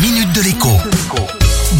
minute de l'écho.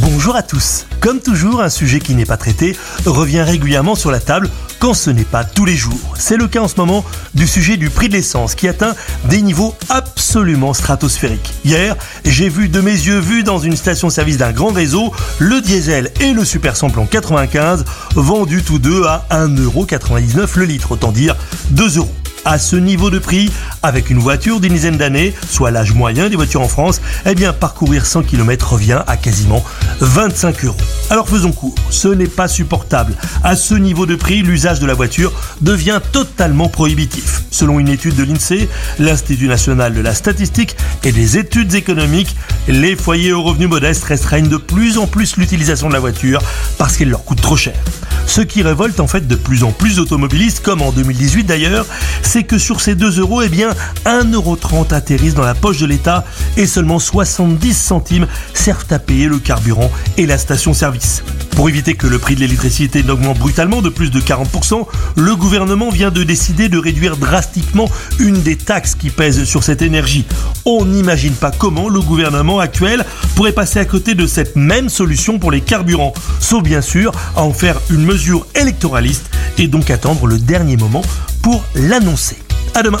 Bonjour à tous. Comme toujours, un sujet qui n'est pas traité revient régulièrement sur la table quand ce n'est pas tous les jours. C'est le cas en ce moment du sujet du prix de l'essence qui atteint des niveaux absolument stratosphériques. Hier, j'ai vu de mes yeux vus dans une station-service d'un grand réseau le diesel et le super samplon 95 vendus tous deux à 1,99€ le litre, autant dire 2 euros à ce niveau de prix, avec une voiture d'une dizaine d'années, soit l'âge moyen des voitures en France, eh bien parcourir 100 km revient à quasiment 25 euros. Alors faisons court, ce n'est pas supportable. À ce niveau de prix, l'usage de la voiture devient totalement prohibitif. Selon une étude de l'INSEE, l'Institut national de la statistique et des études économiques, les foyers aux revenus modestes restreignent de plus en plus l'utilisation de la voiture parce qu'elle leur coûte trop cher. Ce qui révolte en fait de plus en plus d'automobilistes, comme en 2018 d'ailleurs, c'est que sur ces 2 euros, eh bien 1,30€ atterrissent dans la poche de l'État et seulement 70 centimes servent à payer le carburant et la station-service. Pour éviter que le prix de l'électricité n'augmente brutalement de plus de 40%, le gouvernement vient de décider de réduire drastiquement une des taxes qui pèsent sur cette énergie. On n'imagine pas comment le gouvernement actuel pourrait passer à côté de cette même solution pour les carburants, sauf bien sûr à en faire une mesure électoraliste et donc attendre le dernier moment pour l'annoncer. À demain.